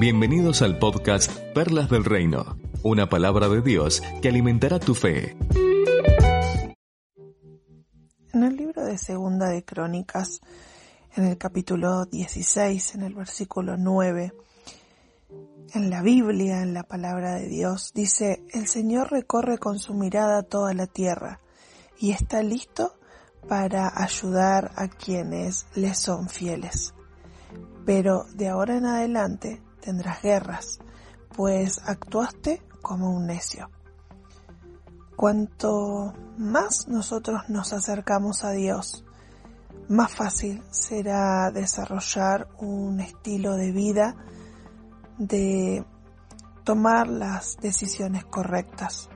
Bienvenidos al podcast Perlas del Reino, una palabra de Dios que alimentará tu fe. En el libro de Segunda de Crónicas, en el capítulo 16, en el versículo 9, en la Biblia, en la palabra de Dios, dice, el Señor recorre con su mirada toda la tierra y está listo para ayudar a quienes le son fieles. Pero de ahora en adelante tendrás guerras, pues actuaste como un necio. Cuanto más nosotros nos acercamos a Dios, más fácil será desarrollar un estilo de vida de tomar las decisiones correctas.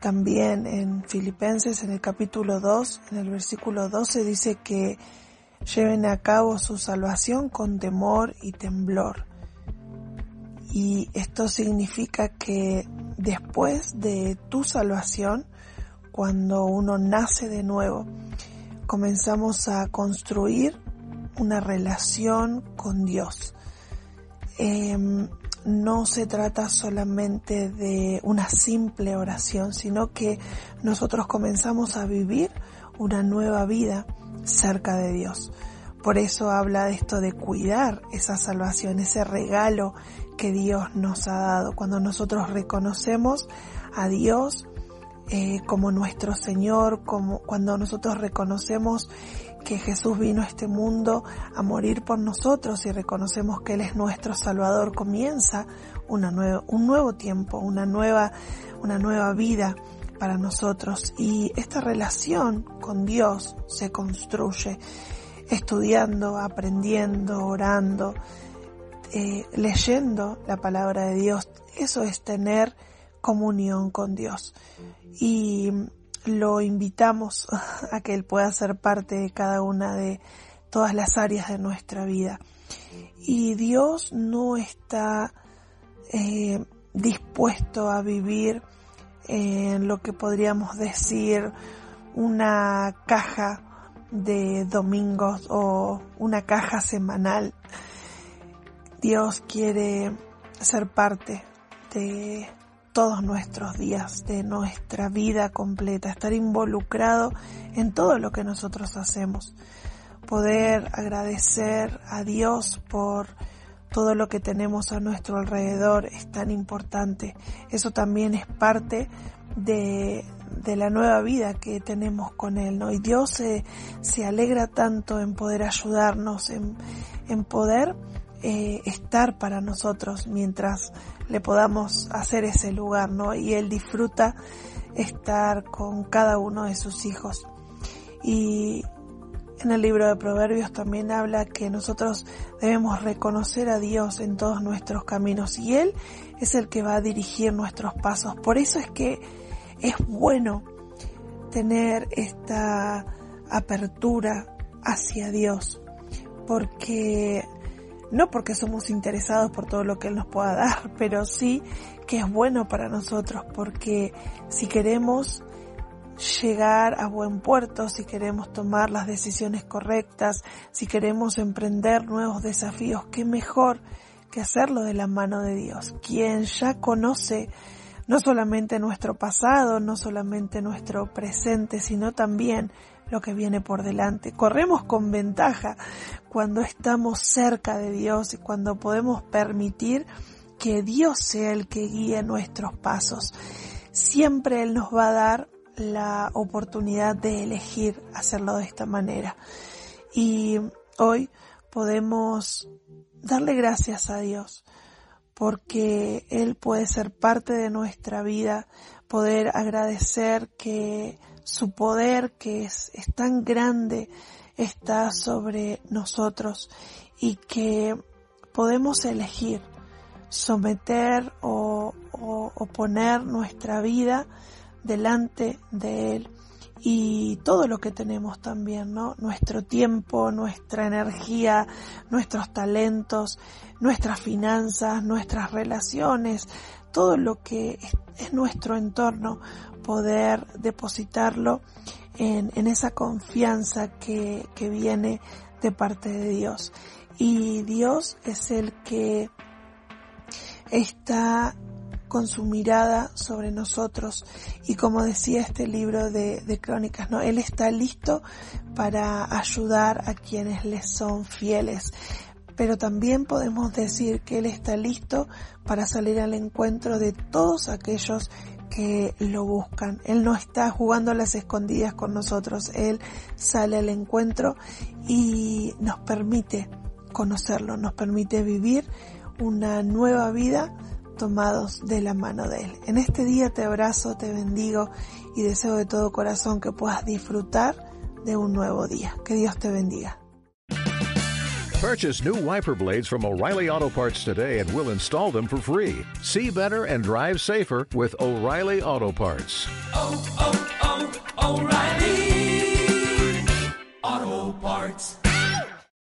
También en Filipenses, en el capítulo 2, en el versículo 12, dice que lleven a cabo su salvación con temor y temblor. Y esto significa que después de tu salvación, cuando uno nace de nuevo, comenzamos a construir una relación con Dios. Em, no se trata solamente de una simple oración, sino que nosotros comenzamos a vivir una nueva vida cerca de Dios. Por eso habla de esto de cuidar esa salvación, ese regalo que Dios nos ha dado. Cuando nosotros reconocemos a Dios eh, como nuestro Señor, como cuando nosotros reconocemos que Jesús vino a este mundo a morir por nosotros y reconocemos que Él es nuestro Salvador, comienza una un nuevo tiempo, una nueva, una nueva vida para nosotros. Y esta relación con Dios se construye estudiando, aprendiendo, orando, eh, leyendo la palabra de Dios. Eso es tener comunión con Dios. Y lo invitamos a que Él pueda ser parte de cada una de todas las áreas de nuestra vida. Y Dios no está eh, dispuesto a vivir en lo que podríamos decir una caja de domingos o una caja semanal. Dios quiere ser parte de todos nuestros días, de nuestra vida completa, estar involucrado en todo lo que nosotros hacemos, poder agradecer a Dios por todo lo que tenemos a nuestro alrededor es tan importante. Eso también es parte de, de la nueva vida que tenemos con Él, ¿no? Y Dios se, se alegra tanto en poder ayudarnos, en, en poder eh, estar para nosotros mientras le podamos hacer ese lugar, ¿no? Y Él disfruta estar con cada uno de sus hijos. Y en el libro de Proverbios también habla que nosotros debemos reconocer a Dios en todos nuestros caminos y Él es el que va a dirigir nuestros pasos. Por eso es que es bueno tener esta apertura hacia Dios, porque no porque somos interesados por todo lo que Él nos pueda dar, pero sí que es bueno para nosotros, porque si queremos llegar a buen puerto, si queremos tomar las decisiones correctas, si queremos emprender nuevos desafíos, qué mejor que hacerlo de la mano de Dios, quien ya conoce no solamente nuestro pasado, no solamente nuestro presente, sino también lo que viene por delante. Corremos con ventaja cuando estamos cerca de Dios y cuando podemos permitir que Dios sea el que guíe nuestros pasos. Siempre Él nos va a dar la oportunidad de elegir hacerlo de esta manera. Y hoy podemos darle gracias a Dios porque Él puede ser parte de nuestra vida, poder agradecer que su poder que es, tan grande está sobre nosotros y que podemos elegir someter o, poner nuestra vida delante de Él y todo lo que tenemos también, ¿no? Nuestro tiempo, nuestra energía, nuestros talentos, nuestras finanzas, nuestras relaciones, todo lo que es, nuestro entorno, poder depositarlo en, en esa confianza que, que viene de parte de Dios. Y Dios es el que está con su mirada sobre nosotros y como decía este libro de, crónicas, ¿no? Él está listo para ayudar a quienes le son fieles. Pero también podemos decir que Él está listo para salir al encuentro de todos aquellos que lo buscan. Él no está jugando a las escondidas con nosotros. Él sale al encuentro y nos permite conocerlo, nos permite vivir una nueva vida tomados de la mano de Él. En este día te abrazo, te bendigo y deseo de todo corazón que puedas disfrutar de un nuevo día. Que Dios te bendiga. Purchase new wiper blades from O'Reilly Auto Parts today and we'll install them for free. See better and drive safer with O'Reilly Auto Parts. Oh, oh, oh, O'Reilly